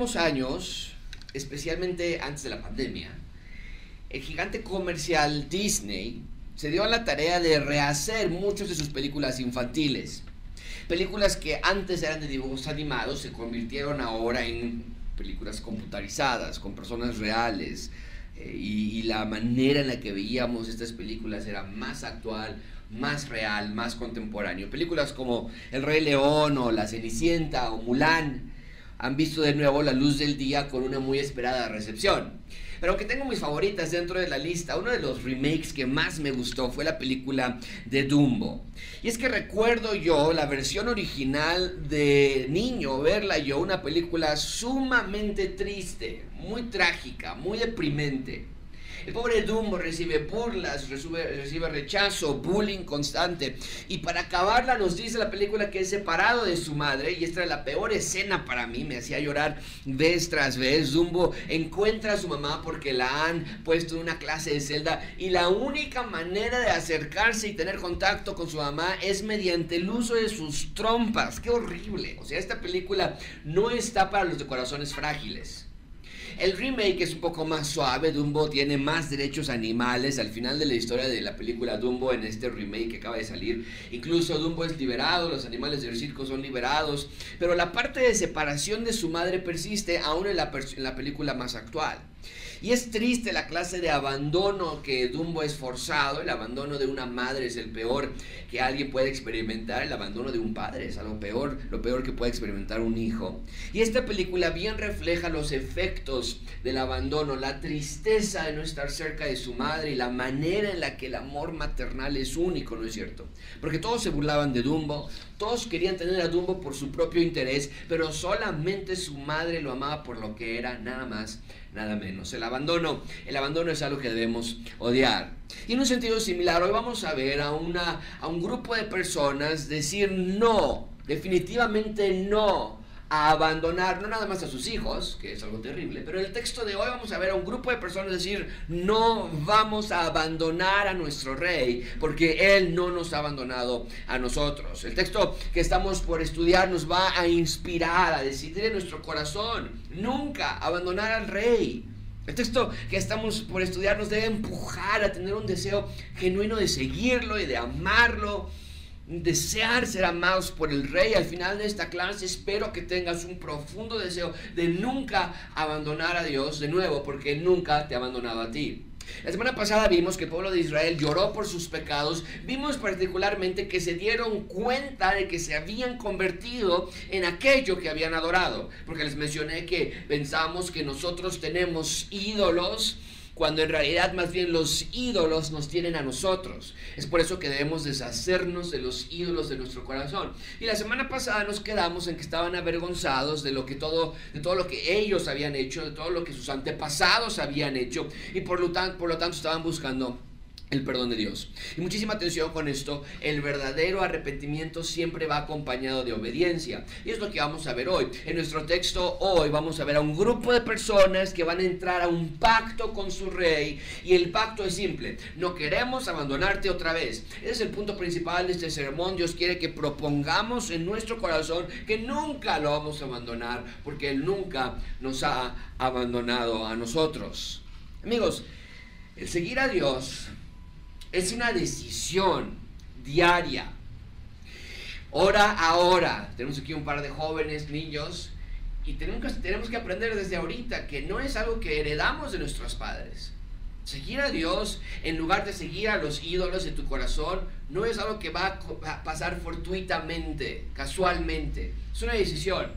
Últimos años, especialmente antes de la pandemia, el gigante comercial Disney se dio a la tarea de rehacer muchas de sus películas infantiles. Películas que antes eran de dibujos animados se convirtieron ahora en películas computarizadas, con personas reales. Eh, y, y la manera en la que veíamos estas películas era más actual, más real, más contemporáneo. Películas como El Rey León o La Cenicienta o Mulan han visto de nuevo la luz del día con una muy esperada recepción. Pero aunque tengo mis favoritas dentro de la lista, uno de los remakes que más me gustó fue la película de Dumbo. Y es que recuerdo yo la versión original de niño, verla yo, una película sumamente triste, muy trágica, muy deprimente. El pobre Dumbo recibe burlas, recibe, rechazo, bullying constante. Y para acabarla nos dice la película que es separado de su madre. Y esta es la peor escena para mí. Me hacía llorar vez tras vez. Dumbo encuentra a su mamá porque la han puesto en una clase de celda. Y la única manera de acercarse y tener contacto con su mamá es mediante el uso de sus trompas. Qué horrible. O sea, esta película no está para los de corazones frágiles. El remake es un poco más suave, Dumbo tiene más derechos animales. Al final de la historia de la película Dumbo, en este remake que acaba de salir, incluso Dumbo es liberado, los animales del circo son liberados, pero la parte de separación de su madre persiste aún en la, película más actual. Y es triste la clase de abandono que Dumbo es forzado. El abandono de una madre es el peor que alguien puede experimentar. El abandono de un padre es algo peor, lo peor que puede experimentar un hijo. Y esta película bien refleja los efectos del abandono, la tristeza de no estar cerca de su madre y la manera en la que el amor maternal es único, ¿no es cierto? Porque todos se burlaban de Dumbo, todos querían tener a Dumbo por su propio interés, pero solamente su madre lo amaba por lo que era, nada más nada menos. El abandono, el abandono es algo que debemos odiar. Y en un sentido similar, hoy vamos a ver a, una, a un grupo de personas decir no, definitivamente no a abandonar no nada más a sus hijos, que es algo terrible, pero en el texto de hoy vamos a ver a un grupo de personas decir, no vamos a abandonar a nuestro rey, porque él no nos ha abandonado a nosotros. El texto que estamos por estudiar nos va a inspirar, a decidir en nuestro corazón, nunca abandonar al rey. El texto que estamos por estudiar nos debe empujar a tener un deseo genuino de seguirlo y de amarlo desear ser amados por el rey. Al final de esta clase espero que tengas un profundo deseo de nunca abandonar a Dios de nuevo, porque nunca te ha abandonado a ti. La semana pasada vimos que el pueblo de Israel lloró por sus pecados. Vimos particularmente que se dieron cuenta de que se habían convertido en aquello que habían adorado. Porque les mencioné que pensamos que nosotros tenemos ídolos cuando en realidad más bien los ídolos nos tienen a nosotros. Es por eso que debemos deshacernos de los ídolos de nuestro corazón. Y la semana pasada nos quedamos en que estaban avergonzados de lo que todo de todo lo que ellos habían hecho, de todo lo que sus antepasados habían hecho y por lo tanto, por lo tanto estaban buscando el perdón de Dios. Y muchísima atención con esto, el verdadero arrepentimiento siempre va acompañado de obediencia. Y es lo que vamos a ver hoy. En nuestro texto hoy vamos a ver a un grupo de personas que van a entrar a un pacto con su rey. Y el pacto es simple, no queremos abandonarte otra vez. Ese es el punto principal de este sermón. Dios quiere que propongamos en nuestro corazón que nunca lo vamos a abandonar, porque Él nunca nos ha abandonado a nosotros. Amigos, el seguir a Dios es una decisión diaria. Hora a hora. Tenemos aquí un par de jóvenes, niños, y tenemos que, aprender desde ahorita que no es algo que heredamos de nuestros padres. Seguir a Dios en lugar de seguir a los ídolos de tu corazón no es algo que va a pasar fortuitamente, casualmente. Es una decisión.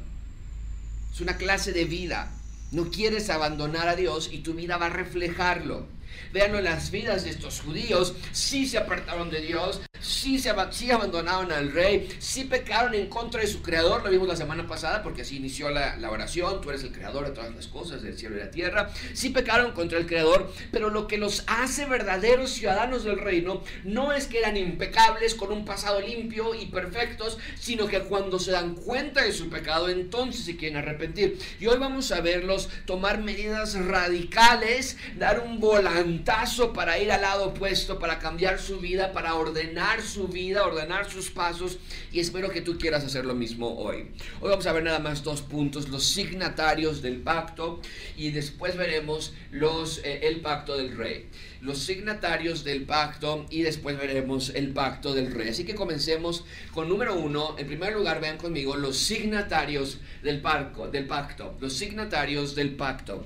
Es una clase de vida. No quieres abandonar a Dios y tu vida va a reflejarlo. Veanlo las vidas de estos judíos. Sí se apartaron de Dios, sí, se, abandonaron al rey, sí pecaron en contra de su creador. Lo vimos la semana pasada porque así inició la, la oración. Tú eres el creador de todas las cosas, del cielo y la tierra. Sí pecaron contra el creador, pero lo que los hace verdaderos ciudadanos del reino no es que eran impecables con un pasado limpio y perfectos, sino que cuando se dan cuenta de su pecado, entonces se quieren arrepentir. Y hoy vamos a verlos tomar medidas radicales, dar un volante volantazo para ir al lado opuesto, para cambiar su vida, para ordenar su vida, ordenar sus pasos y espero que tú quieras hacer lo mismo hoy. Hoy vamos a ver nada más dos puntos, los signatarios del pacto y después veremos los, eh, el pacto del rey. Los signatarios del pacto y después veremos el pacto del rey. Así que comencemos con número uno. En primer lugar, vean conmigo los signatarios del, parco, del pacto. Los signatarios del pacto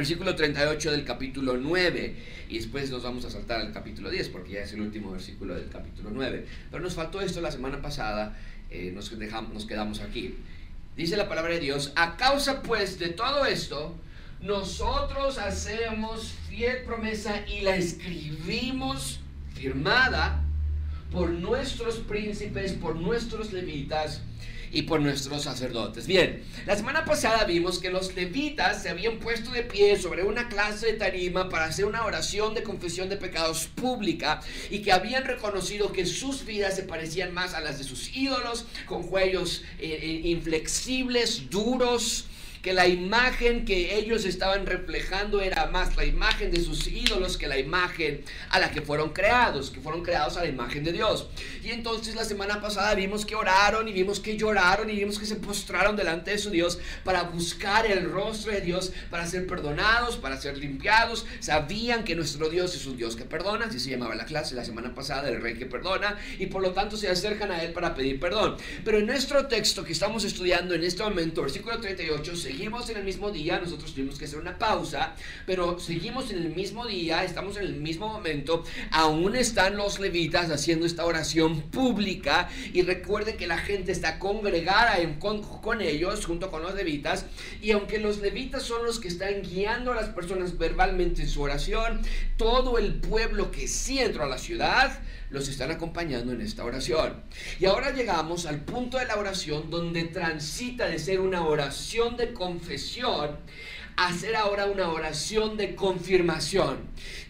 versículo 38 del capítulo 9. Y después nos vamos a saltar al capítulo 10 porque ya es el último versículo del capítulo 9. Pero nos faltó esto la semana pasada, eh, nos, dejamos, nos quedamos aquí. Dice la palabra de Dios, a causa pues de todo esto, nosotros hacemos fiel promesa y la escribimos firmada por nuestros príncipes, por nuestros levitas y por nuestros sacerdotes. Bien, la semana pasada vimos que los levitas se habían puesto de pie sobre una clase de tarima para hacer una oración de confesión de pecados pública y que habían reconocido que sus vidas se parecían más a las de sus ídolos, con cuellos eh, eh, inflexibles, duros, que la imagen que ellos estaban reflejando era más la imagen de sus ídolos que la imagen a la que fueron creados, que fueron creados a la imagen de Dios. Y entonces la semana pasada vimos que oraron y vimos que lloraron y vimos que se postraron delante de su Dios para buscar el rostro de Dios, para ser perdonados, para ser limpiados. Sabían que nuestro Dios es un Dios que perdona, así se llamaba la clase la semana pasada, el rey que perdona, y por lo tanto se acercan a Él para pedir perdón. Pero en nuestro texto que estamos estudiando en este momento, versículo 38, se seguimos en el mismo día, nosotros tuvimos que hacer una pausa, pero seguimos en el mismo día, estamos en el mismo momento, aún están los levitas haciendo esta oración pública y recuerden que la gente está congregada con, con ellos junto con los levitas y aunque los levitas son los que están guiando a las personas verbalmente en su oración, todo el pueblo que sí entró a la ciudad, los están acompañando en esta oración. Y ahora llegamos al punto de la oración donde transita de ser una oración de confesión hacer ahora una oración de confirmación.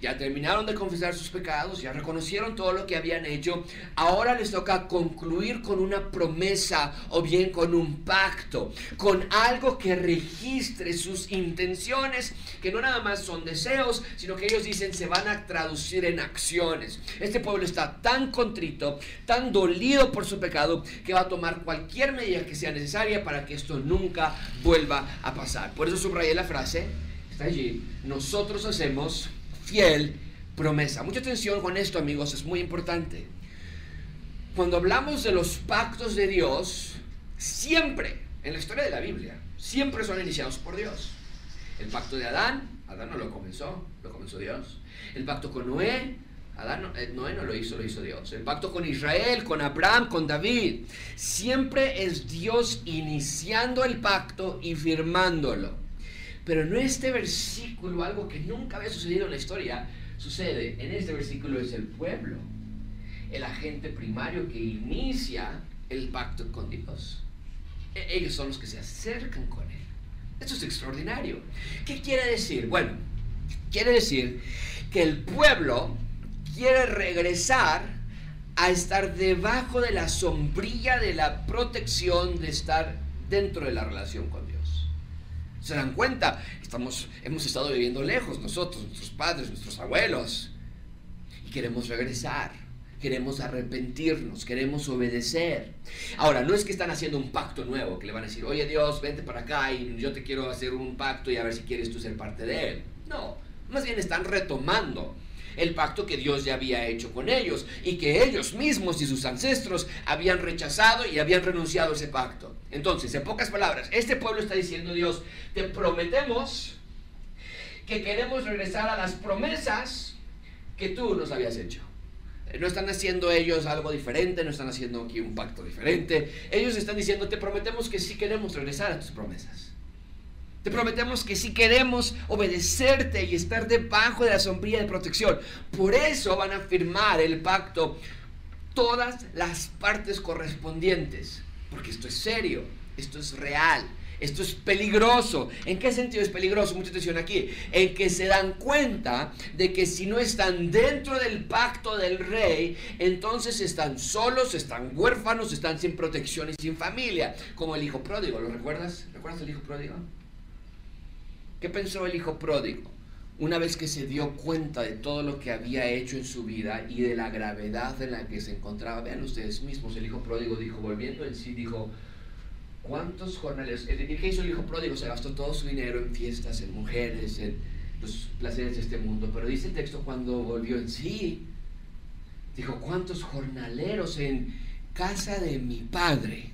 Ya terminaron de confesar sus pecados, ya reconocieron todo lo que habían hecho. Ahora les toca concluir con una promesa o bien con un pacto, con algo que registre sus intenciones, que no nada más son deseos, sino que ellos dicen se van a traducir en acciones. Este pueblo está tan contrito, tan dolido por su pecado, que va a tomar cualquier medida que sea necesaria para que esto nunca vuelva a pasar. Por eso subrayé la frase, está allí, nosotros hacemos fiel promesa. Mucha atención con esto, amigos, es muy importante. Cuando hablamos de los pactos de Dios, siempre, en la historia de la Biblia, siempre son iniciados por Dios. El pacto de Adán, Adán no lo comenzó, lo comenzó Dios. El pacto con Noé, Adán, eh, Noé no lo hizo, lo hizo Dios. El pacto con Israel, con Abraham, con David. Siempre es Dios iniciando el pacto y firmándolo. Pero en este versículo, algo que nunca había sucedido en la historia, sucede. En este versículo es el pueblo, el agente primario que inicia el pacto con Dios. E-, ellos son los que se acercan con Él. Esto es extraordinario. ¿Qué quiere decir? Bueno, quiere decir que el pueblo quiere regresar a estar debajo de la sombrilla de la protección de estar dentro de la relación con Dios. ¿Se dan cuenta? Estamos, hemos estado viviendo lejos nosotros, nuestros padres, nuestros abuelos. Y queremos regresar. Queremos arrepentirnos, queremos obedecer. Ahora, no es que están haciendo un pacto nuevo, que le van a decir, oye Dios, vente para acá y yo te quiero hacer un pacto y a ver si quieres tú ser parte de él. No, más bien están retomando el pacto que Dios ya había hecho con ellos y que ellos mismos y sus ancestros habían rechazado y habían renunciado a ese pacto. Entonces, en pocas palabras, este pueblo está diciendo Dios, te prometemos que queremos regresar a las promesas que tú nos habías hecho. No están haciendo ellos algo diferente, no están haciendo aquí un pacto diferente. Ellos están diciendo, te prometemos que sí queremos regresar a tus promesas. Te prometemos que si queremos obedecerte y estar debajo de la sombrilla de protección, por eso van a firmar el pacto todas las partes correspondientes, porque esto es serio, esto es real, esto es peligroso. ¿En qué sentido es peligroso? Mucha atención aquí. En que se dan cuenta de que si no están dentro del pacto del rey, entonces están solos, están huérfanos, están sin protección y sin familia. Como el hijo pródigo, ¿lo recuerdas? ¿Recuerdas el hijo pródigo? ¿Qué pensó el hijo pródigo? una vez que se dio cuenta de todo lo que había hecho en su vida y de la gravedad en la que se encontraba, vean ustedes mismos, el hijo pródigo dijo, volviendo en sí, dijo, ¿cuántos jornales? ¿Qué hizo el hijo pródigo? Se gastó todo su dinero en fiestas, en mujeres, en los placeres de este mundo, pero dice el texto cuando volvió en sí, dijo, ¿cuántos jornaleros en casa de mi padre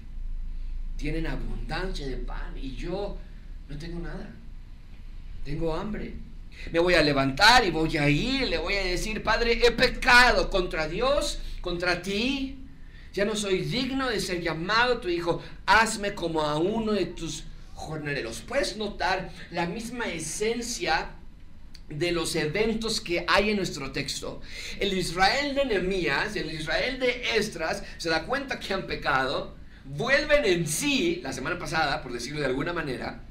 tienen abundancia de pan y yo no tengo nada? Tengo hambre me voy a levantar y voy a ir, le voy a decir, Padre, he pecado contra Dios, contra ti. Ya no soy digno de ser llamado tu hijo. Hazme como a uno de tus jornaleros. Puedes notar la misma esencia de los eventos que hay en nuestro texto. El Israel de Nehemías, el Israel de Estras, se da cuenta que han pecado, vuelven en sí, la semana pasada, por decirlo de alguna manera,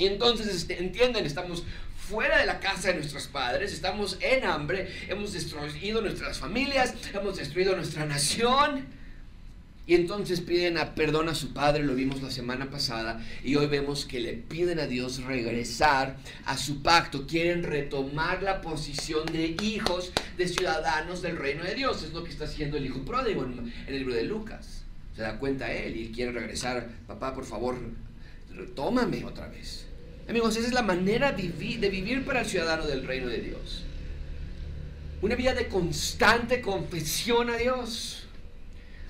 y entonces este, entienden, estamos fuera de la casa de nuestros padres, estamos en hambre, hemos destruido nuestras familias, hemos destruido nuestra nación. Y entonces piden a perdón a su padre, lo vimos la semana pasada, y hoy vemos que le piden a Dios regresar a su pacto, quieren retomar la posición de hijos, de ciudadanos del reino de Dios. Es lo que está haciendo el hijo pródigo en, el libro de Lucas. Se da cuenta él y quiere regresar, papá, por favor, retómame otra vez. Amigos, esa es la manera de vivir para el ciudadano del reino de Dios. Una vida de constante confesión a Dios.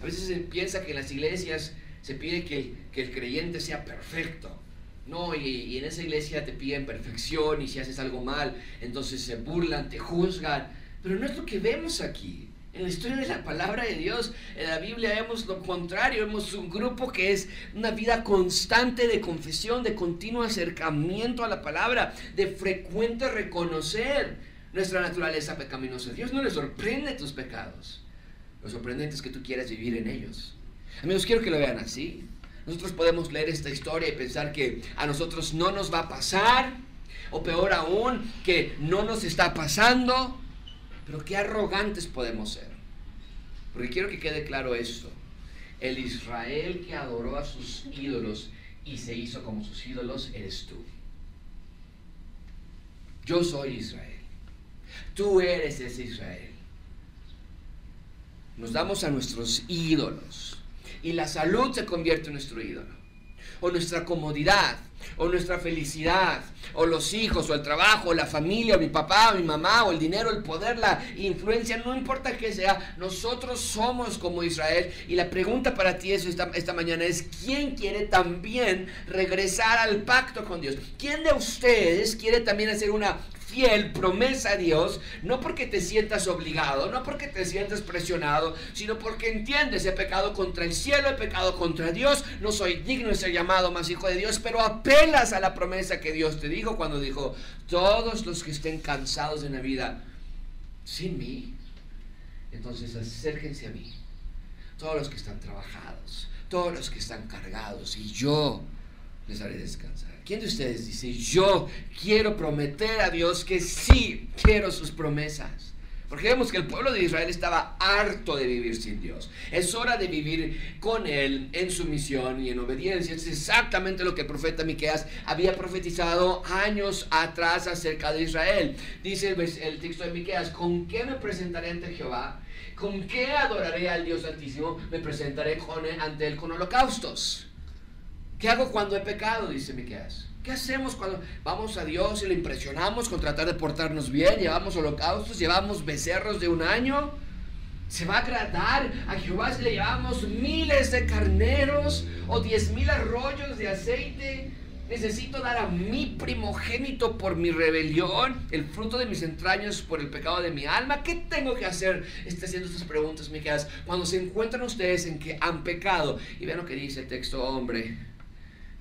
A veces se piensa que en las iglesias se pide que, el creyente sea perfecto. No, y, en esa iglesia te piden perfección y si haces algo mal, entonces se burlan, te juzgan. Pero no es lo que vemos aquí. En la historia de la palabra de Dios, en la Biblia vemos lo contrario, vemos un grupo que es una vida constante de confesión, de continuo acercamiento a la palabra, de frecuente reconocer nuestra naturaleza pecaminosa. Dios no le sorprende tus pecados, lo sorprendente es que tú quieras vivir en ellos. Amigos, quiero que lo vean así. Nosotros podemos leer esta historia y pensar que a nosotros no nos va a pasar, o peor aún, que no nos está pasando. Pero qué arrogantes podemos ser. Porque quiero que quede claro esto. El Israel que adoró a sus ídolos y se hizo como sus ídolos eres tú. Yo soy Israel. Tú eres ese Israel. Nos damos a nuestros ídolos y la salud se convierte en nuestro ídolo. O nuestra comodidad o nuestra felicidad, o los hijos, o el trabajo, o la familia, o mi papá, o mi mamá, o el dinero, el poder, la influencia, no importa qué sea, nosotros somos como Israel. Y la pregunta para ti es esta, esta mañana es, ¿quién quiere también regresar al pacto con Dios? ¿Quién de ustedes quiere también hacer una fiel promesa a Dios, no porque te sientas obligado, no porque te sientas presionado, sino porque entiendes, he pecado contra el cielo, he pecado contra Dios, no soy digno de ser llamado más hijo de Dios, pero apelas a la promesa que Dios te dijo cuando dijo, todos los que estén cansados en la vida, sin mí, entonces acérquense a mí, todos los que están trabajados, todos los que están cargados, y yo les haré descansar. ¿Quién de ustedes dice, yo quiero prometer a Dios que sí quiero sus promesas? Porque vemos que el pueblo de Israel estaba harto de vivir sin Dios. Es hora de vivir con Él en su misión y en obediencia. Es exactamente lo que el profeta Miqueas había profetizado años atrás acerca de Israel. Dice el, el texto de Miqueas, ¿con qué me presentaré ante Jehová? ¿Con qué adoraré al Dios Altísimo? Me presentaré con ante Él con holocaustos. ¿Qué hago cuando he pecado? Dice Miqueas. ¿Qué hacemos cuando vamos a Dios y le impresionamos con tratar de portarnos bien? Llevamos holocaustos, llevamos becerros de un año. ¿Se va a agradar a Jehová si le llevamos miles de carneros o diez mil arroyos de aceite? Necesito dar a mi primogénito por mi rebelión, el fruto de mis entrañas por el pecado de mi alma. ¿Qué tengo que hacer? Está haciendo estas preguntas, Miqueas. Cuando se encuentran ustedes en que han pecado. Y vean lo que dice el texto, hombre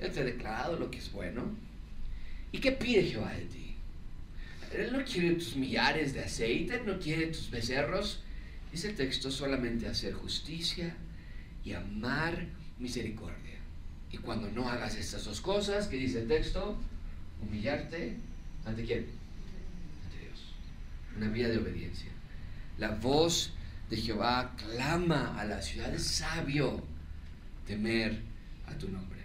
ha declarado lo que es bueno. ¿Y qué pide Jehová de ti? Él no quiere tus millares de aceite, no quiere tus becerros. Dice el texto solamente hacer justicia y amar misericordia. Y cuando no hagas estas dos cosas, ¿qué dice el texto? Humillarte ante quién? Ante Dios. Una vida de obediencia. La voz de Jehová clama a la ciudad. Es sabio temer a tu nombre.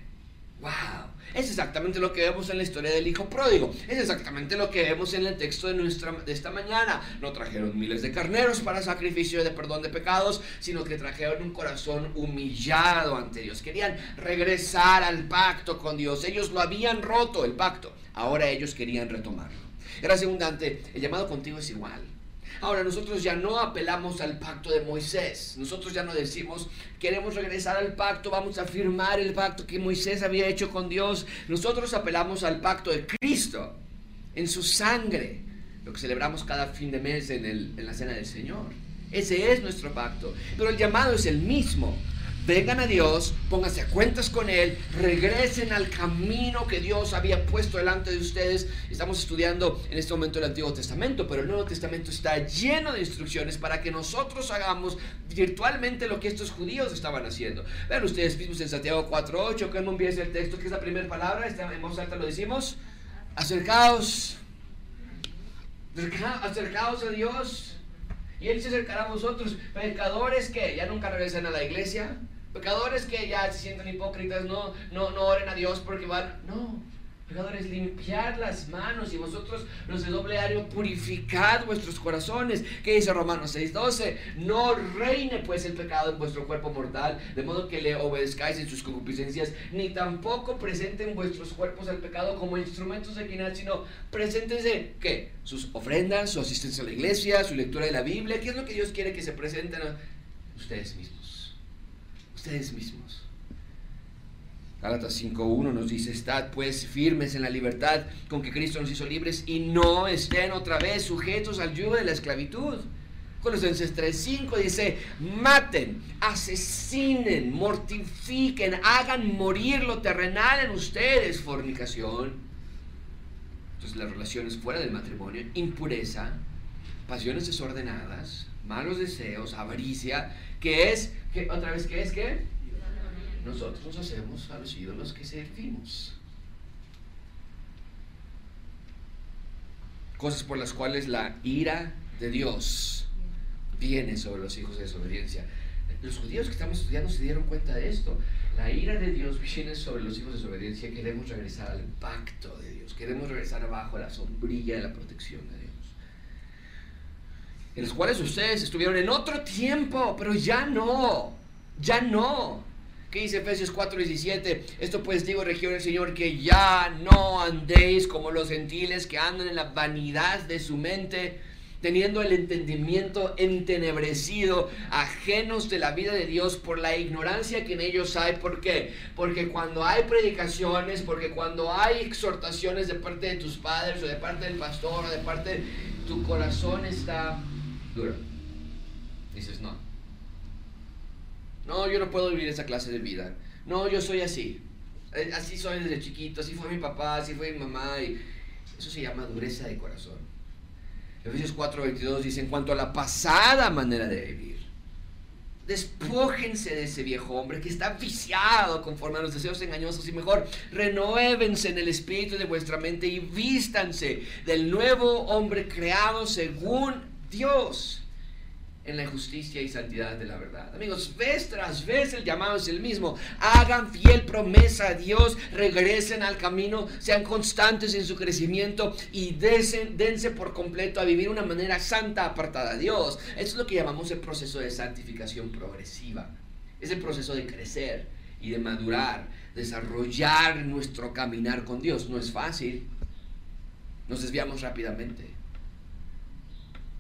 ¡Wow! Es exactamente lo que vemos en la historia del hijo pródigo. Es exactamente lo que vemos en el texto de, nuestra, de esta mañana. No trajeron miles de carneros para sacrificio de perdón de pecados, sino que trajeron un corazón humillado ante Dios. Querían regresar al pacto con Dios. Ellos lo habían roto, el pacto. Ahora ellos querían retomarlo. Era segundante, el llamado contigo es igual. Ahora nosotros ya no apelamos al pacto de Moisés. Nosotros ya no decimos, queremos regresar al pacto, vamos a firmar el pacto que Moisés había hecho con Dios. Nosotros apelamos al pacto de Cristo, en su sangre, lo que celebramos cada fin de mes en, en la cena del Señor. Ese es nuestro pacto. Pero el llamado es el mismo vengan a Dios, pónganse a cuentas con Él, regresen al camino que Dios había puesto delante de ustedes. Estamos estudiando en este momento el Antiguo Testamento, pero el Nuevo Testamento está lleno de instrucciones para que nosotros hagamos virtualmente lo que estos judíos estaban haciendo. Vean ustedes mismos en Santiago 4.8, que empieza el texto, que es la primera palabra, en voz alta lo decimos, acercaos, acercaos a Dios. Y Él se acercará a vosotros, pecadores que ya nunca regresan a la iglesia, Pecadores que ya se sienten hipócritas, no, no, no oren a Dios porque van. No. Pecadores, limpiar las manos y vosotros los de doble ario, purificad vuestros corazones. ¿Qué dice Romanos 6:12? No reine pues el pecado en vuestro cuerpo mortal, de modo que le obedezcáis en sus concupiscencias, ni tampoco presenten vuestros cuerpos al pecado como instrumentos de quinal, sino preséntense, ¿qué? Sus ofrendas, su asistencia a la iglesia, su lectura de la Biblia. ¿Qué es lo que Dios quiere que se presenten ustedes mismos? Ustedes mismos. Gálatas 5.1 nos dice, estad pues firmes en la libertad con que Cristo nos hizo libres y no estén otra vez sujetos al yugo de la esclavitud. Colosenses 3.5 dice, maten, asesinen, mortifiquen, hagan morir lo terrenal en ustedes, fornicación. Entonces las relaciones fuera del matrimonio, impureza, pasiones desordenadas, malos deseos, avaricia, que es ¿Otra vez qué es que? Nosotros nos hacemos a los ídolos que servimos. Cosas por las cuales la ira de Dios viene sobre los hijos de desobediencia. Los judíos que estamos estudiando se dieron cuenta de esto. La ira de Dios viene sobre los hijos de desobediencia. Queremos regresar al pacto de Dios. Queremos regresar abajo a la sombrilla de la protección de Dios en los cuales ustedes estuvieron en otro tiempo, pero ya no, ya no. ¿Qué dice Efesios 4:17? Esto pues digo, región del Señor, que ya no andéis como los gentiles que andan en la vanidad de su mente, teniendo el entendimiento entenebrecido, ajenos de la vida de Dios por la ignorancia que en ellos hay. ¿Por qué? Porque cuando hay predicaciones, porque cuando hay exhortaciones de parte de tus padres o de parte del pastor o de parte tu corazón está dura. Dices, no. No, yo no puedo vivir esa clase de vida. No, yo soy así. Eh, así soy desde chiquito, así fue mi papá, así fue mi mamá. Y eso se llama dureza de corazón. Efesios 4:22 dice, en cuanto a la pasada manera de vivir, despójense de ese viejo hombre que está viciado conforme a los deseos engañosos y mejor renuévense en el espíritu de vuestra mente y vístanse del nuevo hombre creado según Dios en la justicia y santidad de la verdad. Amigos, vez tras vez el llamado es el mismo. Hagan fiel promesa a Dios, regresen al camino, sean constantes en su crecimiento y dense por completo a vivir una manera santa apartada a Dios. Eso es lo que llamamos el proceso de santificación progresiva. Es el proceso de crecer y de madurar, desarrollar nuestro caminar con Dios. No es fácil. Nos desviamos rápidamente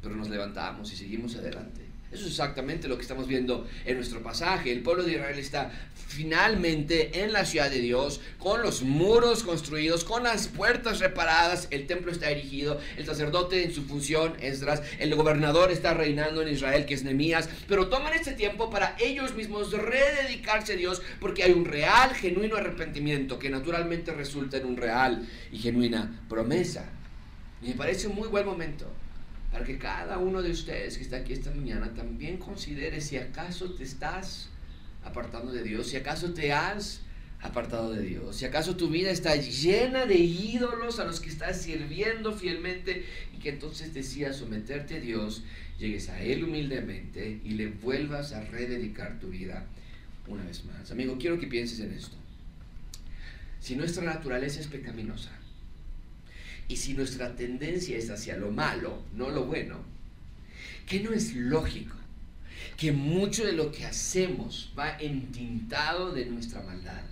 pero nos levantamos y seguimos adelante. Eso es exactamente lo que estamos viendo en nuestro pasaje. El pueblo de Israel está finalmente en la ciudad de Dios, con los muros construidos, con las puertas reparadas, el templo está erigido, el sacerdote en su función, Esdras, el gobernador está reinando en Israel, que es Nemías, pero toman este tiempo para ellos mismos rededicarse a Dios, porque hay un real, genuino arrepentimiento que naturalmente resulta en un real y genuina promesa. Y me parece un muy buen momento para que cada uno de ustedes que está aquí esta mañana también considere si acaso te estás apartando de Dios, si acaso te has apartado de Dios, si acaso tu vida está llena de ídolos a los que estás sirviendo fielmente y que entonces decidas someterte a Dios, llegues a Él humildemente y le vuelvas a rededicar tu vida una vez más. Amigo, quiero que pienses en esto. si nuestra naturaleza es pecaminosa y si nuestra tendencia es hacia lo malo, no lo bueno, ¿qué no es lógico que mucho de lo que hacemos va entintado de nuestra maldad?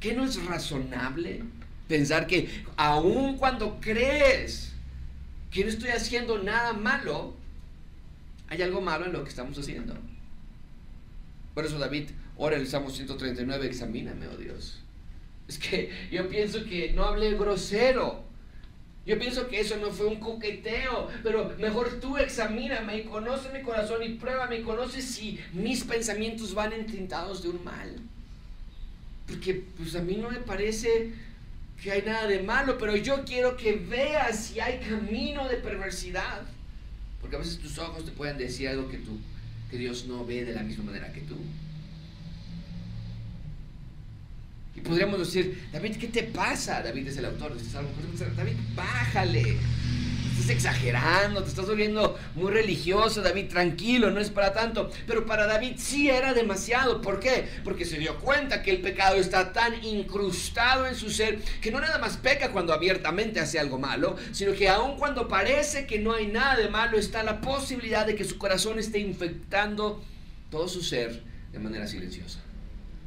¿Qué no es razonable pensar que aun cuando crees que no estoy haciendo nada malo, hay algo malo en lo que estamos haciendo? Por eso David ora el Salmo 139, examíname, oh Dios. Es que yo pienso que no hablé grosero. Yo pienso que eso no fue un coqueteo, pero mejor tú examíname y conoce mi corazón y pruébame y conoce si mis pensamientos van entintados de un mal. Porque pues a mí no me parece que hay nada de malo, pero yo quiero que veas si hay camino de perversidad. Porque a veces tus ojos te pueden decir algo que tú, que Dios no ve de la misma manera que tú. Y podríamos decir, David, ¿qué te pasa? David es el autor. David, bájale. Estás exagerando, te estás volviendo muy religioso, David, tranquilo, no es para tanto. Pero para David sí era demasiado. ¿Por qué? Porque se dio cuenta que el pecado está tan incrustado en su ser que no nada más peca cuando abiertamente hace algo malo, sino que aun cuando parece que no hay nada de malo, está la posibilidad de que su corazón esté infectando todo su ser de manera silenciosa.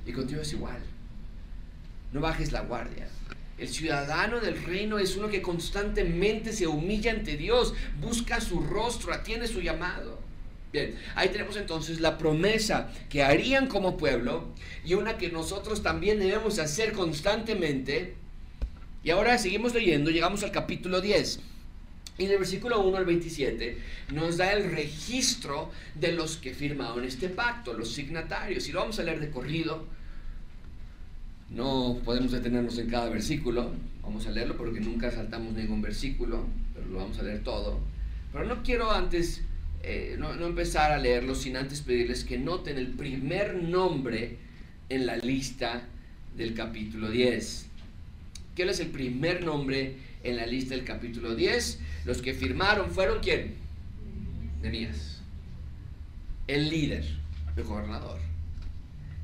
Y contigo es igual no bajes la guardia. El ciudadano del reino es uno que constantemente se humilla ante Dios, busca su rostro, atiende su llamado. Bien, ahí tenemos entonces la promesa que harían como pueblo y una que nosotros también debemos hacer constantemente. Y ahora seguimos leyendo, llegamos al capítulo 10. Y en el versículo 1 al 27 nos da el registro de los que firmaron este pacto, los signatarios. Y lo vamos a leer de corrido no podemos detenernos en cada versículo, vamos a leerlo porque nunca saltamos ningún versículo, pero lo vamos a leer todo. Pero no quiero antes, eh, no, empezar a leerlo sin antes pedirles que noten el primer nombre en la lista del capítulo 10. ¿Qué es el primer nombre en la lista del capítulo 10? Los que firmaron fueron quién? Nemías. El líder, el gobernador.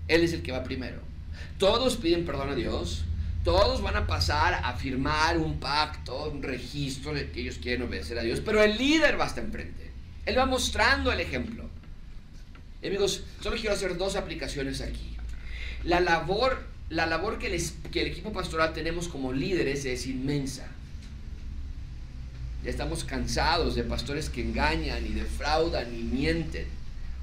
Él es el que va primero. Todos piden perdón a Dios. Todos van a pasar a firmar un pacto, un registro de que ellos quieren obedecer a Dios. Pero el líder va hasta enfrente. Él va mostrando el ejemplo. amigos, solo quiero hacer dos aplicaciones aquí. La labor, la labor que, que el equipo pastoral tenemos como líderes es inmensa. Ya estamos cansados de pastores que engañan y defraudan y mienten.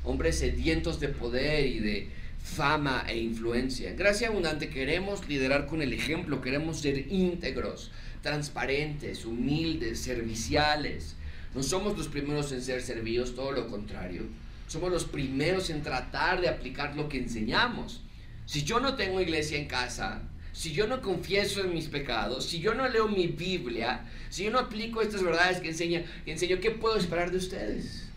Hombres sedientos de poder y de fama e influencia. Gracia abundante queremos liderar con el ejemplo, queremos ser íntegros, transparentes, humildes, serviciales. No somos los primeros en ser servidos, todo lo contrario. Somos los primeros en tratar de aplicar lo que enseñamos. Si yo no tengo iglesia en casa, si yo no confieso en mis pecados, si yo no leo mi Biblia, si yo no aplico estas verdades que, enseña, que enseño, ¿qué puedo esperar de ustedes?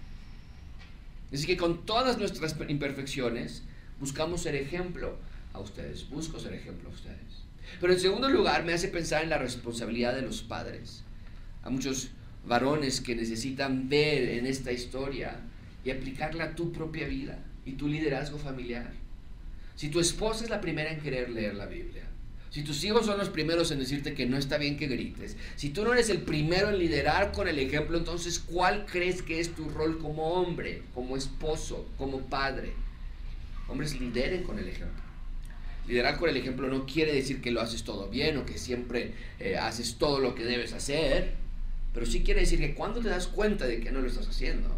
Así que con todas nuestras imperfecciones, Buscamos ser ejemplo a ustedes, busco ser ejemplo a ustedes. Pero en segundo lugar me hace pensar en la responsabilidad de los padres. A muchos varones que necesitan ver en esta historia y aplicarla a tu propia vida y tu liderazgo familiar. Si tu esposa es la primera en querer leer la Biblia, si tus hijos son los primeros en decirte que no está bien que grites, si tú no eres el primero en liderar con el ejemplo, entonces ¿cuál crees que es tu rol como hombre, como esposo, como padre? Hombres, lideren con el ejemplo. Liderar con el ejemplo no quiere decir que lo haces todo bien o que siempre eh, haces todo lo que debes hacer, pero sí quiere decir que cuando te das cuenta de que no lo estás haciendo,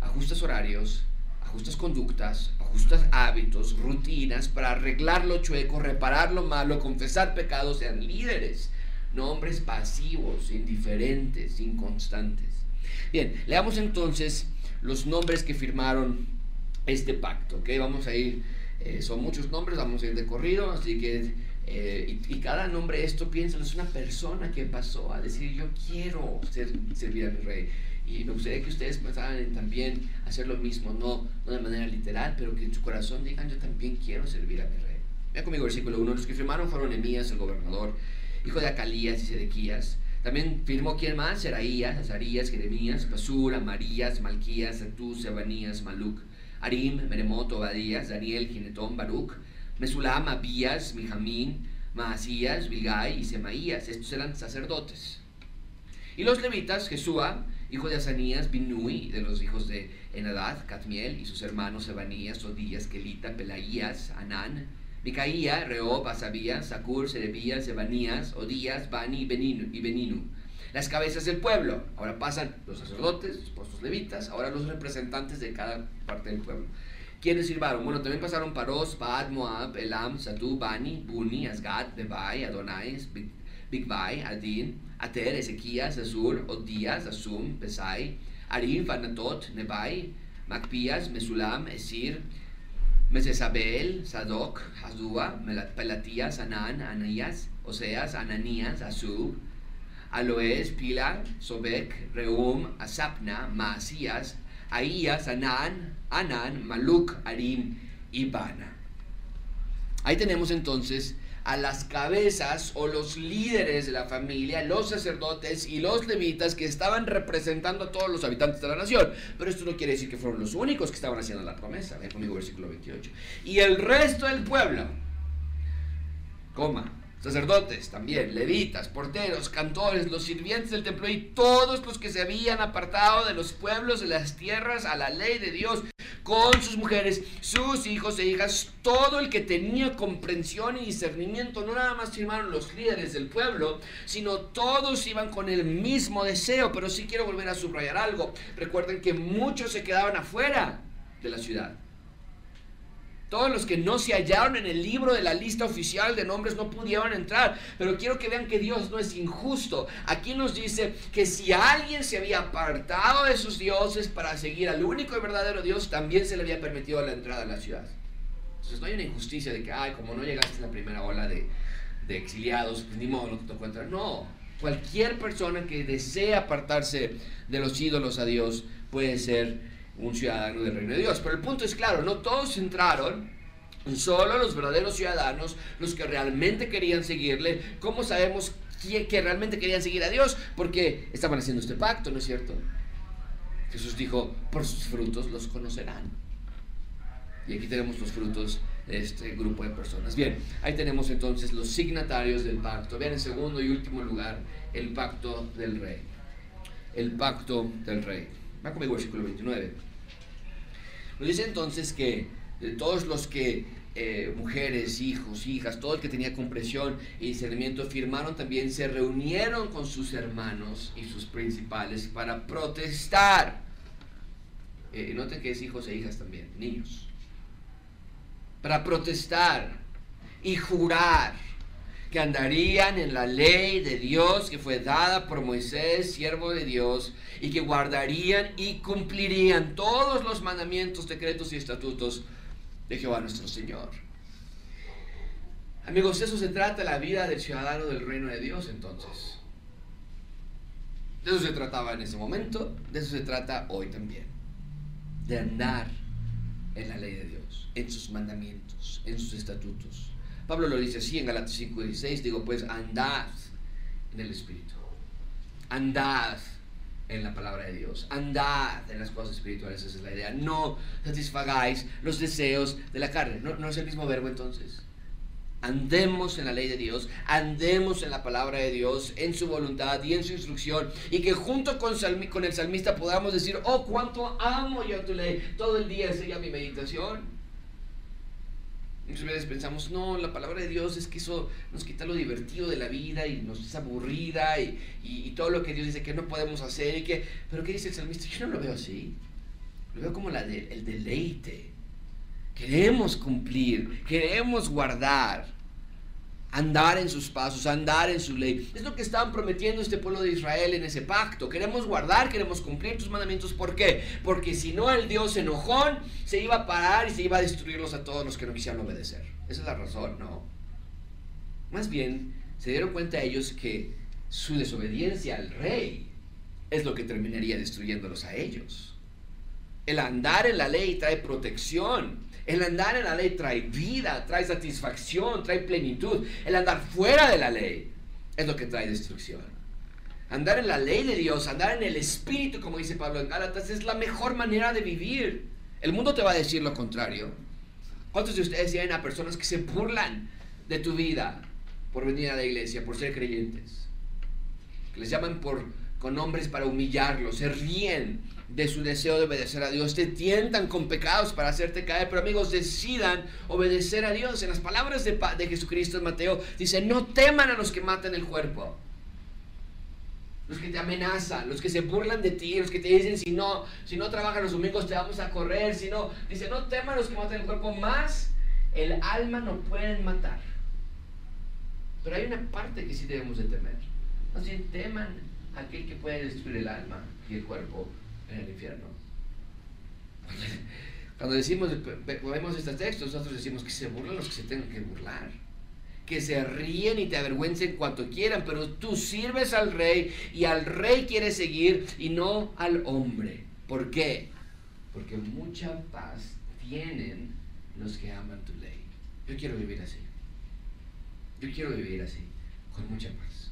ajustas horarios, ajustas conductas, ajustas hábitos, rutinas para arreglar lo chueco, reparar lo malo, confesar pecados, sean líderes, no hombres pasivos, indiferentes, inconstantes. Bien, leamos entonces los nombres que firmaron este pacto, ¿ok? Vamos a ir, eh, son muchos nombres, vamos a ir de corrido, así que, eh, y, cada nombre, esto piénsalo, es una persona que pasó a decir, yo quiero ser, servir a mi rey. Y me gustaría que ustedes pensaran en también hacer lo mismo, no, no de manera literal, pero que en su corazón digan, yo también quiero servir a mi rey. Vean conmigo versículo 1, los que firmaron fueron Emías, el gobernador, hijo de Acalías y Sedequías. También firmó quién más, Seraías, Azarías, Jeremías, Pasur, Amarías, Malquías, Atú, Sebanías, Maluc. Arim, Meremoto, Obadías, Daniel, Ginetón, Baruch, Mesulam, Abías, Mijamín, Maasías, Bilgai y Semaías. Estos eran sacerdotes. Y los levitas, Jesúa, hijo de Asanías, Binui, de los hijos de Enadad, Catmiel, y sus hermanos Ebanías, Odías, Kelita, Pelaías, Anán, Micaía, Reob, Asabías, Sakur, Serebías, Ebanías, Odías, Bani y Beninu. Las cabezas del pueblo. Ahora pasan los sacerdotes, los levitas, ahora los representantes de cada parte del pueblo. ¿Quiénes sirvaron? Bueno, también pasaron Paros, Pad, Moab, Elam, Satu, Bani, Buni, Asgad, Bebai, Adonai, Bigbai, Adin, Ater, Ezequías, Azur, Odías, Asum, Pesai, Arim, Fanatot, Nebai, Macpías, Mesulam, Esir, Mesesabel, Sadok, Hazúa, Pelatías, Anán, Ananías, Oseas, Ananías, Asub, Aloes, Pilar, Sobek, Reum, Asapna, Maasías, Aías, Anán, Anán, Maluk, Arim y Bana. Ahí tenemos entonces a las cabezas o los líderes de la familia, los sacerdotes y los levitas que estaban representando a todos los habitantes de la nación. Pero esto no quiere decir que fueron los únicos que estaban haciendo la promesa. Ven conmigo versículo 28. Y el resto del pueblo, coma, sacerdotes también, levitas, porteros, cantores, los sirvientes del templo y todos los que se habían apartado de los pueblos de las tierras a la ley de Dios, con sus mujeres, sus hijos e hijas, todo el que tenía comprensión y discernimiento, no nada más firmaron los líderes del pueblo, sino todos iban con el mismo deseo, pero sí quiero volver a subrayar algo, recuerden que muchos se quedaban afuera de la ciudad. Todos los que no se hallaron en el libro de la lista oficial de nombres no pudieron entrar. Pero quiero que vean que Dios no es injusto. Aquí nos dice que si alguien se había apartado de sus dioses para seguir al único y verdadero Dios, también se le había permitido la entrada a la ciudad. Entonces no hay una injusticia de que, ay, como no llegaste en la primera ola de, de exiliados, pues ni modo, no te tocó entrar. No, cualquier persona que desea apartarse de los ídolos a Dios puede ser un ciudadano del reino de Dios. Pero el punto es claro, no todos entraron, solo los verdaderos ciudadanos, los que realmente querían seguirle. ¿Cómo sabemos que realmente querían seguir a Dios? Porque estaban haciendo este pacto, ¿no es cierto? Jesús dijo, por sus frutos los conocerán. Y aquí tenemos los frutos de este grupo de personas. Bien, ahí tenemos entonces los signatarios del pacto. Vean en segundo y último lugar el pacto del rey. El pacto del rey. Va conmigo versículo 29. Nos dice entonces que de todos los que, eh, mujeres, hijos, hijas, todo el que tenía comprensión y discernimiento, firmaron también, se reunieron con sus hermanos y sus principales para protestar. Eh, noten que es hijos e hijas también, niños. Para protestar y jurar que andarían en la ley de Dios que fue dada por Moisés, siervo de Dios, y que guardarían y cumplirían todos los mandamientos, decretos y estatutos de Jehová nuestro Señor. Amigos, eso se trata la vida del ciudadano del reino de Dios entonces. De eso se trataba en ese momento, de eso se trata hoy también. De andar en la ley de Dios, en sus mandamientos, en sus estatutos. Pablo lo dice así en Galatas 5:16, digo pues andad en el Espíritu, andad en la palabra de Dios, andad en las cosas espirituales, esa es la idea, no satisfagáis los deseos de la carne, no, no es el mismo verbo entonces. Andemos en la ley de Dios, andemos en la palabra de Dios, en su voluntad y en su instrucción, y que junto con, con el salmista podamos decir, oh, cuánto amo yo tu ley, todo el día sería mi meditación. Muchas veces pensamos, no, la palabra de Dios es que eso nos quita lo divertido de la vida y nos es aburrida y, y, todo lo que Dios dice que no podemos hacer y que... Pero ¿qué dice el salmista? Yo no lo veo así. Lo veo como la de, el deleite. Queremos cumplir, queremos guardar andar en sus pasos, andar en su ley. Es lo que estaban prometiendo este pueblo de Israel en ese pacto. Queremos guardar, queremos cumplir tus mandamientos. ¿Por qué? Porque si no, el Dios enojón se iba a parar y se iba a destruirlos a todos los que no quisieran obedecer. Esa es la razón, ¿no? Más bien, se dieron cuenta ellos que su desobediencia al rey es lo que terminaría destruyéndolos a ellos. El andar en la ley trae protección, el andar en la ley trae vida, trae satisfacción, trae plenitud. El andar fuera de la ley es lo que trae destrucción. Andar en la ley de Dios, andar en el Espíritu, como dice Pablo en Gálatas, es la mejor manera de vivir. El mundo te va a decir lo contrario. ¿Cuántos de ustedes tienen a personas que se burlan de tu vida por venir a la iglesia, por ser creyentes? Que les llaman por, con nombres para humillarlos, se ríen de su deseo de obedecer a Dios, te tientan con pecados para hacerte caer, pero amigos, decidan obedecer a Dios. En las palabras de, de Jesucristo en Mateo dice, no teman a los que matan el cuerpo los que te amenazan, los que se burlan de ti, los que te dicen si no, si no trabajas los domingos te vamos a correr, si no, dice no teman los que matan el cuerpo, más el alma no pueden matar. Pero hay una parte que sí debemos de temer. Así teman a aquel que puede destruir el alma y el cuerpo en el infierno. Cuando decimos, vemos estos textos, nosotros decimos que se burlan los que se tengan que burlar que se ríen y te avergüencen cuanto quieran, pero tú sirves al rey y al rey quieres seguir y no al hombre. ¿Por qué? Porque mucha paz tienen los que aman tu ley. Yo quiero vivir así. Yo quiero vivir así, con mucha paz.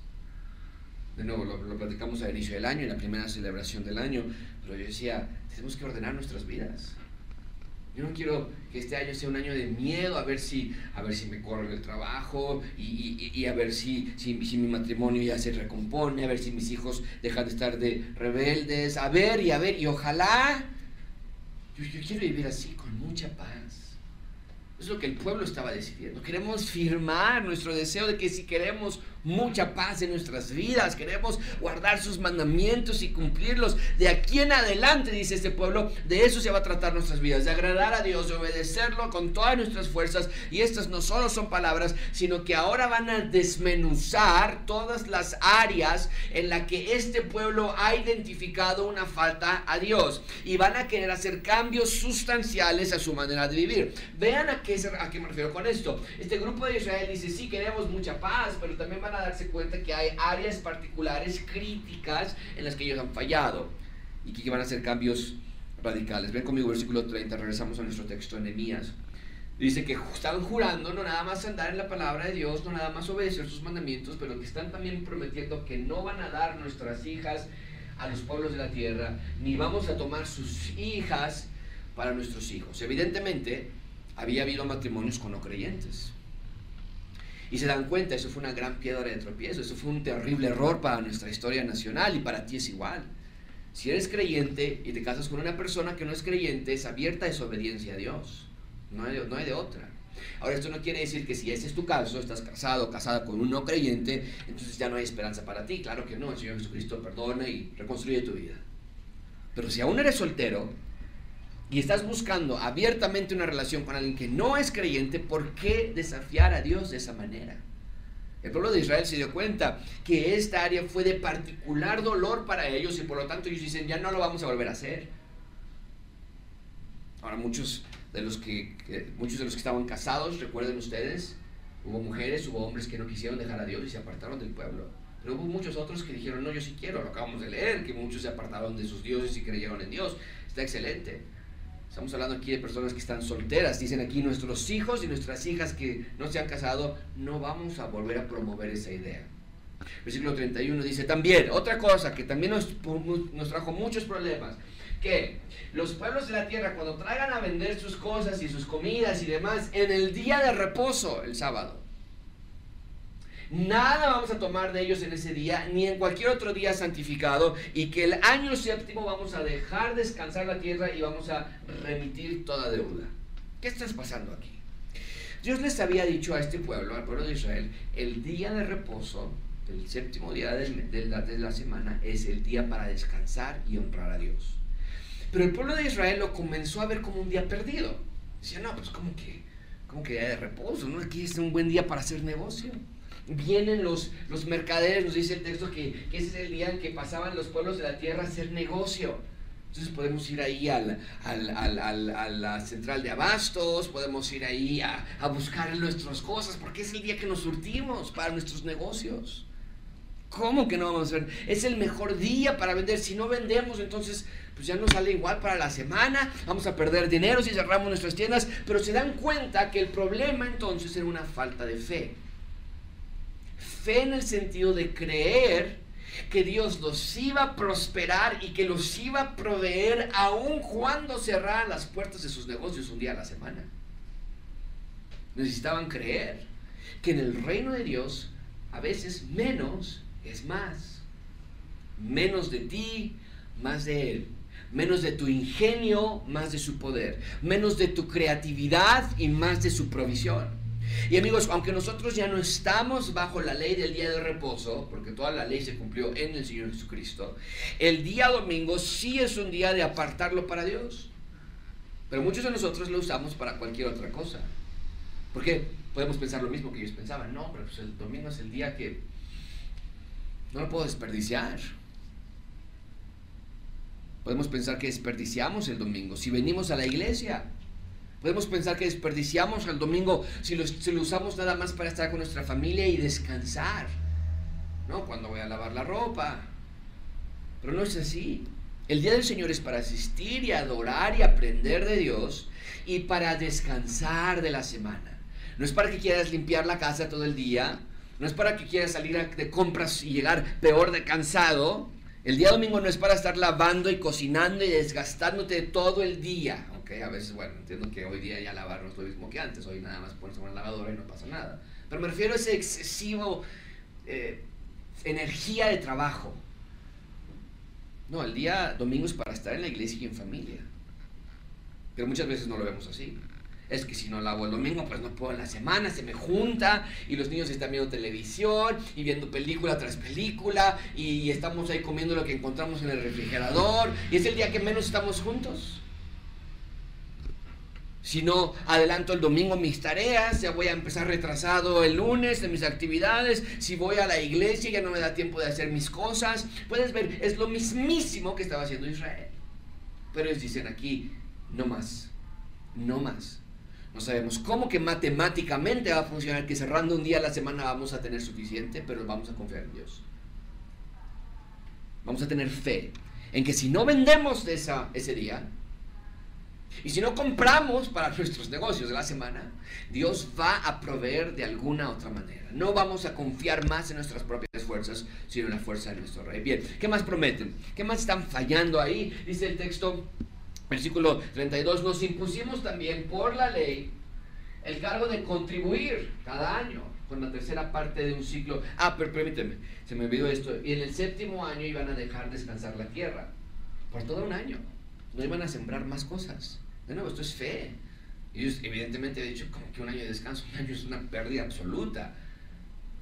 De nuevo, lo, lo platicamos al inicio del año, en la primera celebración del año, pero yo decía, tenemos que ordenar nuestras vidas. Yo no quiero que este año sea un año de miedo a ver si, a ver si me corren el trabajo y, a ver si, si, mi matrimonio ya se recompone, a ver si mis hijos dejan de estar de rebeldes, a ver y a ver, y ojalá. Yo, yo quiero vivir así, con mucha paz. Es lo que el pueblo estaba decidiendo. Queremos firmar nuestro deseo de que si queremos mucha paz en nuestras vidas, queremos guardar sus mandamientos y cumplirlos. De aquí en adelante, dice este pueblo, de eso se va a tratar nuestras vidas, de agradar a Dios, de obedecerlo con todas nuestras fuerzas. Y estas no solo son palabras, sino que ahora van a desmenuzar todas las áreas en las que este pueblo ha identificado una falta a Dios. Y van a querer hacer cambios sustanciales a su manera de vivir. Vean a qué, a qué me refiero con esto. Este grupo de Israel dice, sí, queremos mucha paz, pero también van a darse cuenta que hay áreas particulares críticas en las que ellos han fallado y que van a hacer cambios radicales. Ven conmigo versículo 30, regresamos a nuestro texto en Nehemías. Dice que estaban jurando no nada más andar en la palabra de Dios, no nada más obedecer sus mandamientos, pero que están también prometiendo que no van a dar nuestras hijas a los pueblos de la tierra, ni vamos a tomar sus hijas para nuestros hijos. Evidentemente, había habido matrimonios con no creyentes. Y se dan cuenta, eso fue una gran piedra de tropiezo, eso fue un terrible error para nuestra historia nacional y para ti es igual. Si eres creyente y te casas con una persona que no es creyente, es abierta desobediencia a Dios. No hay de otra. Ahora, esto no quiere decir que si ese es tu caso, estás casado o casada con un no creyente, entonces ya no hay esperanza para ti. Claro que no, el Señor Jesucristo perdona y reconstruye tu vida. Pero si aún eres soltero, y estás buscando abiertamente una relación con alguien que no es creyente, ¿por qué desafiar a Dios de esa manera? El pueblo de Israel se dio cuenta que esta área fue de particular dolor para ellos y por lo tanto ellos dicen, ya no lo vamos a volver a hacer. Ahora muchos de los que, muchos de los que estaban casados, recuerden ustedes, hubo mujeres, hubo hombres que no quisieron dejar a Dios y se apartaron del pueblo. Pero hubo muchos otros que dijeron, no, yo sí quiero, lo acabamos de leer, que muchos se apartaron de sus dioses y creyeron en Dios. Está excelente. Estamos hablando aquí de personas que están solteras. Dicen aquí nuestros hijos y nuestras hijas que no se han casado, no vamos a volver a promover esa idea. Versículo 31 dice también, otra cosa que también nos, nos trajo muchos problemas, que los pueblos de la tierra cuando traigan a vender sus cosas y sus comidas y demás en el día de reposo, el sábado, Nada vamos a tomar de ellos en ese día, ni en cualquier otro día santificado, y que el año séptimo vamos a dejar descansar la tierra y vamos a remitir toda deuda. ¿Qué está pasando aquí? Dios les había dicho a este pueblo, al pueblo de Israel, el día de reposo, el séptimo día de, la, de la semana, es el día para descansar y honrar a Dios. Pero el pueblo de Israel lo comenzó a ver como un día perdido. Decía, no, pues como que, como que día de reposo, ¿no? Aquí es un buen día para hacer negocio vienen los, los mercaderes, nos dice el texto que, ese es el día en que pasaban los pueblos de la tierra a hacer negocio. Entonces podemos ir ahí al, a la central de abastos, podemos ir ahí a, a, buscar nuestras cosas, porque es el día que nos surtimos para nuestros negocios. ¿Cómo que no vamos a ver? Es el mejor día para vender. Si no vendemos, entonces pues ya nos sale igual para la semana, vamos a perder dinero si cerramos nuestras tiendas, pero se dan cuenta que el problema entonces era una falta de fe fe en el sentido de creer que Dios los iba a prosperar y que los iba a proveer aun cuando cerraran las puertas de sus negocios un día a la semana. necesitaban creer que en el reino de Dios a veces menos es más. Menos de ti, más de Él. Menos de tu ingenio, más de su poder. Menos de tu creatividad y más de su provisión. Y amigos, aunque nosotros ya no estamos bajo la ley del día de reposo, porque toda la ley se cumplió en el Señor Jesucristo, el día domingo sí es un día de apartarlo para Dios. Pero muchos de nosotros lo usamos para cualquier otra cosa. Porque podemos pensar lo mismo que ellos pensaban. No, pero pues el domingo es el día que no lo puedo desperdiciar. Podemos pensar que desperdiciamos el domingo si venimos a la iglesia. Podemos pensar que desperdiciamos el domingo si lo, si lo usamos nada más para estar con nuestra familia y descansar. ¿No? Cuando voy a lavar la ropa. Pero no es así. El día del Señor es para asistir y adorar y aprender de Dios y para descansar de la semana. No es para que quieras limpiar la casa todo el día. No es para que quieras salir de compras y llegar peor de cansado. El día domingo no es para estar lavando y cocinando y desgastándote todo el día. Ok, a veces, bueno, entiendo que hoy día ya lavar no es lo mismo que antes. Hoy nada más pones una lavadora y no pasa nada. Pero me refiero a ese excesivo eh, energía de trabajo. No, el día domingo es para estar en la iglesia y en familia. Pero muchas veces no lo vemos así es que si no lavo el domingo, pues no puedo en la semana, se me junta y los niños están viendo televisión y viendo película tras película y estamos ahí comiendo lo que encontramos en el refrigerador y es el día que menos estamos juntos. Si no adelanto el domingo mis tareas, ya voy a empezar retrasado el lunes en mis actividades. Si voy a la iglesia ya no me da tiempo de hacer mis cosas. Puedes ver, es lo mismísimo que estaba haciendo Israel. Pero ellos dicen aquí, no más, no más. No sabemos cómo que matemáticamente va a funcionar, que cerrando un día a la semana vamos a tener suficiente, pero vamos a confiar en Dios. Vamos a tener fe en que si no vendemos esa, ese día, y si no compramos para nuestros negocios de la semana, Dios va a proveer de alguna otra manera. No vamos a confiar más en nuestras propias fuerzas, sino en la fuerza de nuestro rey. Bien, ¿qué más prometen? ¿Qué más están fallando ahí? Dice el texto, Versículo 32, nos impusimos también por la ley el cargo de contribuir cada año con la tercera parte de un ciclo. Ah, pero permíteme, se me olvidó esto. Y en el séptimo año iban a dejar descansar la tierra. Por todo un año. No iban a sembrar más cosas. De nuevo, esto es fe. Ellos evidentemente han dicho, como que un año de descanso, un año es una pérdida absoluta.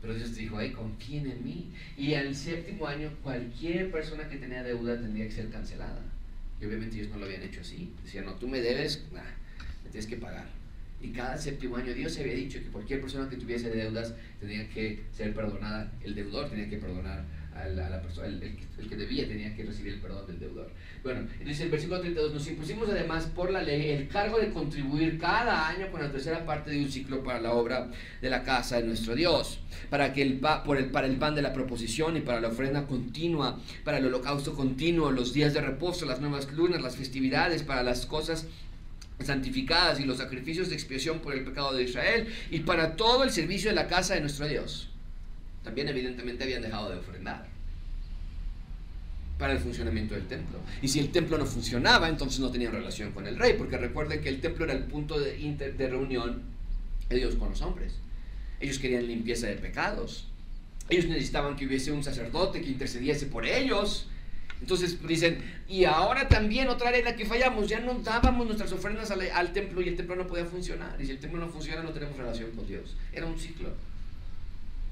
Pero Dios dijo, ay, confíen en mí. Y al séptimo año, cualquier persona que tenía deuda tendría que ser cancelada. Y obviamente ellos no lo habían hecho así. Decían, no, tú me debes, me tienes que pagar. Y cada séptimo año Dios había dicho que cualquier persona que tuviese deudas tenía que ser perdonada, el deudor tenía que perdonar a la, persona, el, que debía tenía que recibir el perdón del deudor. Bueno, dice el versículo 32, nos impusimos además por la ley el cargo de contribuir cada año con la tercera parte de un ciclo para la obra de la casa de nuestro Dios, para, que el, por el, para el pan de la proposición y para la ofrenda continua, para el holocausto continuo, los días de reposo, las nuevas lunas, las festividades, para las cosas santificadas y los sacrificios de expiación por el pecado de Israel y para todo el servicio de la casa de nuestro Dios. También evidentemente habían dejado de ofrendar para el funcionamiento del templo. Y si el templo no funcionaba, entonces no tenían relación con el rey, porque recuerden que el templo era el punto de, reunión de Dios con los hombres. Ellos querían limpieza de pecados. Ellos necesitaban que hubiese un sacerdote que intercediese por ellos. Entonces dicen, y ahora también otra arena que fallamos, ya no dábamos nuestras ofrendas al, al, templo y el templo no podía funcionar. Y si el templo no funciona, no tenemos relación con Dios. Era un ciclo.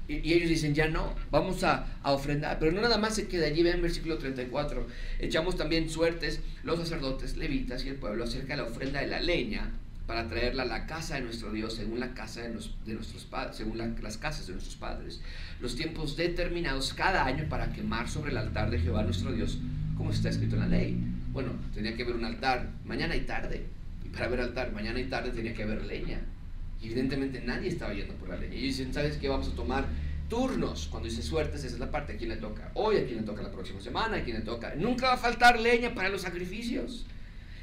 Y, ellos dicen, ya no, vamos a, ofrendar. Pero no nada más se queda allí, vean versículo 34. Echamos también suertes los sacerdotes, levitas y el pueblo acerca de la ofrenda de la leña para traerla a la casa de nuestro Dios, según la casa de, nuestros padres, según las casas de nuestros padres. Los tiempos determinados cada año para quemar sobre el altar de Jehová nuestro Dios, como está escrito en la ley. Bueno, tenía que haber un altar mañana y tarde. Y para ver altar mañana y tarde tenía que haber leña. Evidentemente nadie estaba yendo por la leña. Y dicen, ¿sabes qué? Vamos a tomar turnos. Cuando dice suertes, esa es la parte. ¿A quién le toca? Hoy, ¿a quién le toca la próxima semana? ¿A quién le toca? Nunca va a faltar leña para los sacrificios.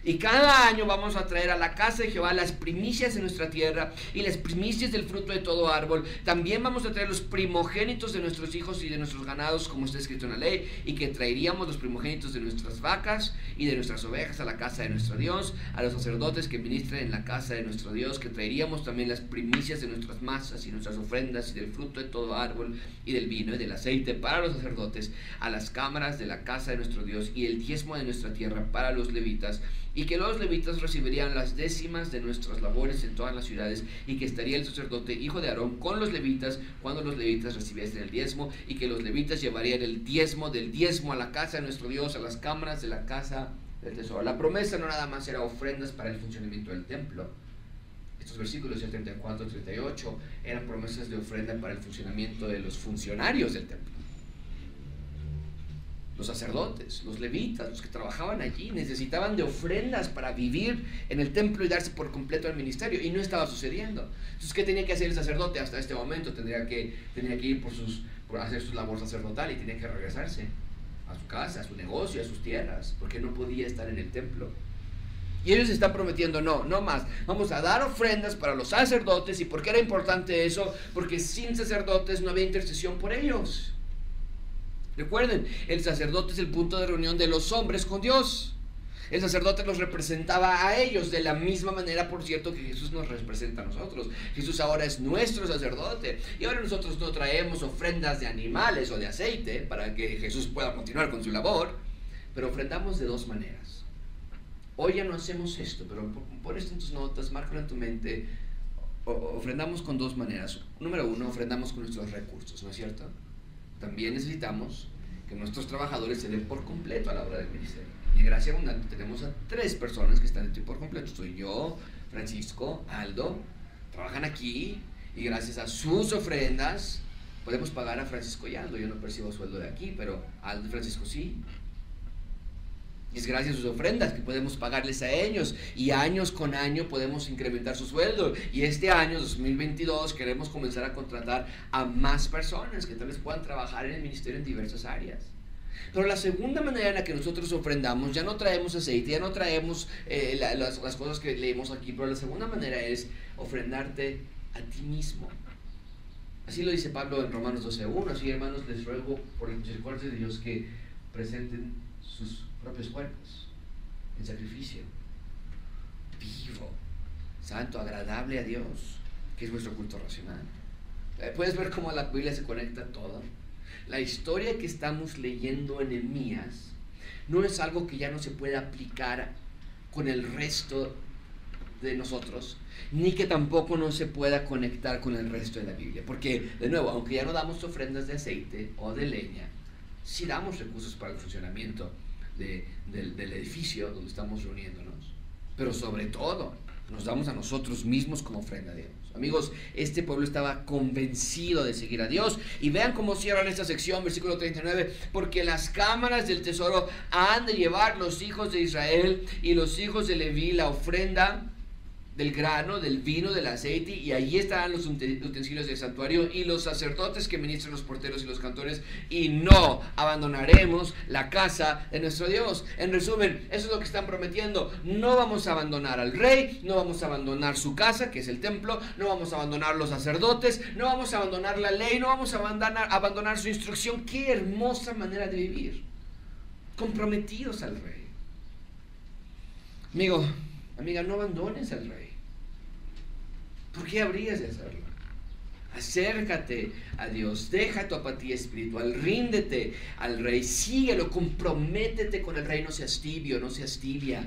Y cada año vamos a traer a la casa de Jehová las primicias de nuestra tierra y las primicias del fruto de todo árbol. También vamos a traer los primogénitos de nuestros hijos y de nuestros ganados, como está escrito en la ley, y que traeríamos los primogénitos de nuestras vacas y de nuestras ovejas a la casa de nuestro Dios, a los sacerdotes que ministren en la casa de nuestro Dios, que traeríamos también las primicias de nuestras masas y nuestras ofrendas y del fruto de todo árbol y del vino y del aceite para los sacerdotes, a las cámaras de la casa de nuestro Dios y el diezmo de nuestra tierra para los levitas y que los levitas recibirían las décimas de nuestras labores en todas las ciudades, y que estaría el sacerdote hijo de Aarón con los levitas cuando los levitas recibiesen el diezmo, y que los levitas llevarían el diezmo del diezmo a la casa de nuestro Dios, a las cámaras de la casa del tesoro. La promesa no nada más era ofrendas para el funcionamiento del templo. Estos versículos 74 38 eran promesas de ofrenda para el funcionamiento de los funcionarios del templo los sacerdotes, los levitas, los que trabajaban allí, necesitaban de ofrendas para vivir en el templo y darse por completo al ministerio. Y no estaba sucediendo. Entonces, ¿qué tenía que hacer el sacerdote hasta este momento? Tendría que, tenía que ir por, sus, por hacer su labor sacerdotal y tenía que regresarse a su casa, a su negocio, a sus tierras, porque no podía estar en el templo. Y ellos están prometiendo, no, no más. Vamos a dar ofrendas para los sacerdotes. ¿Y por qué era importante eso? Porque sin sacerdotes no había intercesión por ellos. Recuerden, el sacerdote es el punto de reunión de los hombres con Dios. El sacerdote los representaba a ellos de la misma manera, por cierto, que Jesús nos representa a nosotros. Jesús ahora es nuestro sacerdote. Y ahora nosotros no traemos ofrendas de animales o de aceite para que Jesús pueda continuar con su labor, pero ofrendamos de dos maneras. Hoy ya no hacemos esto, pero pon esto en tus notas, márcalo en tu mente. ofrendamos con dos maneras. Número uno, ofrendamos con nuestros recursos, ¿no es cierto? También necesitamos que nuestros trabajadores se den por completo a la obra del ministerio. Y en Gracia Abundante tenemos a tres personas que están tiempo por completo. Soy yo, Francisco, Aldo, trabajan aquí y gracias a sus ofrendas podemos pagar a Francisco y Aldo. Yo no percibo sueldo de aquí, pero Aldo y Francisco sí. Es gracias a sus ofrendas que podemos pagarles a ellos. Y años con año podemos incrementar su sueldo. Y este año, 2022, queremos comenzar a contratar a más personas que tal vez puedan trabajar en el ministerio en diversas áreas. Pero la segunda manera en la que nosotros ofrendamos, ya no traemos aceite, ya no traemos eh, las, las cosas que leemos aquí, pero la segunda manera es ofrendarte a ti mismo. Así lo dice Pablo en Romanos 12.1. Así, hermanos, les ruego por el misericordia de Dios que presenten sus propios cuerpos en sacrificio vivo, santo, agradable a Dios, que es nuestro culto racional. Eh, Puedes ver cómo la Biblia se conecta todo. La historia que estamos leyendo en Emías no es algo que ya no se puede aplicar con el resto de nosotros, ni que tampoco no se pueda conectar con el resto de la Biblia. Porque, de nuevo, aunque ya no damos ofrendas de aceite o de leña, sí damos recursos para el funcionamiento del, del edificio donde estamos reuniéndonos. Pero sobre todo, nos damos a nosotros mismos como ofrenda a Dios. Amigos, este pueblo estaba convencido de seguir a Dios. Y vean cómo cierran esta sección, versículo 39, porque las cámaras del tesoro han de llevar los hijos de Israel y los hijos de Leví la ofrenda del grano, del vino, del aceite, y allí estarán los utensilios del santuario y los sacerdotes que ministran los porteros y los cantores, y no abandonaremos la casa de nuestro Dios. En resumen, eso es lo que están prometiendo. No vamos a abandonar al rey, no vamos a abandonar su casa, que es el templo, no vamos a abandonar los sacerdotes, no vamos a abandonar la ley, no vamos a abandonar, abandonar su instrucción. Qué hermosa manera de vivir. Comprometidos al rey. Amigo, amiga, no abandones al rey. ¿Por qué habrías de hacerlo? Acércate a Dios, deja tu apatía espiritual, ríndete al Rey, síguelo, comprométete con el Rey, no seas tibio, no seas tibia.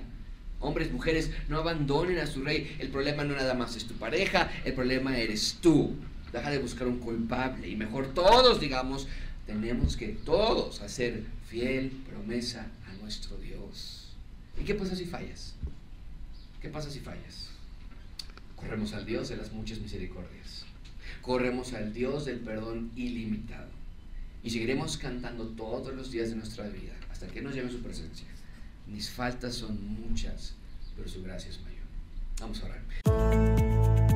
Hombres, mujeres, no abandonen a su Rey. El problema no nada más es tu pareja, el problema eres tú. Deja de buscar un culpable y mejor todos, digamos, tenemos que todos hacer fiel promesa a nuestro Dios. ¿Y qué pasa si fallas? ¿Qué pasa si fallas? Corremos al Dios de las muchas misericordias. Corremos al Dios del perdón ilimitado. Y seguiremos cantando todos los días de nuestra vida hasta que nos lleve su presencia. Mis faltas son muchas, pero su gracia es mayor. Vamos a orar.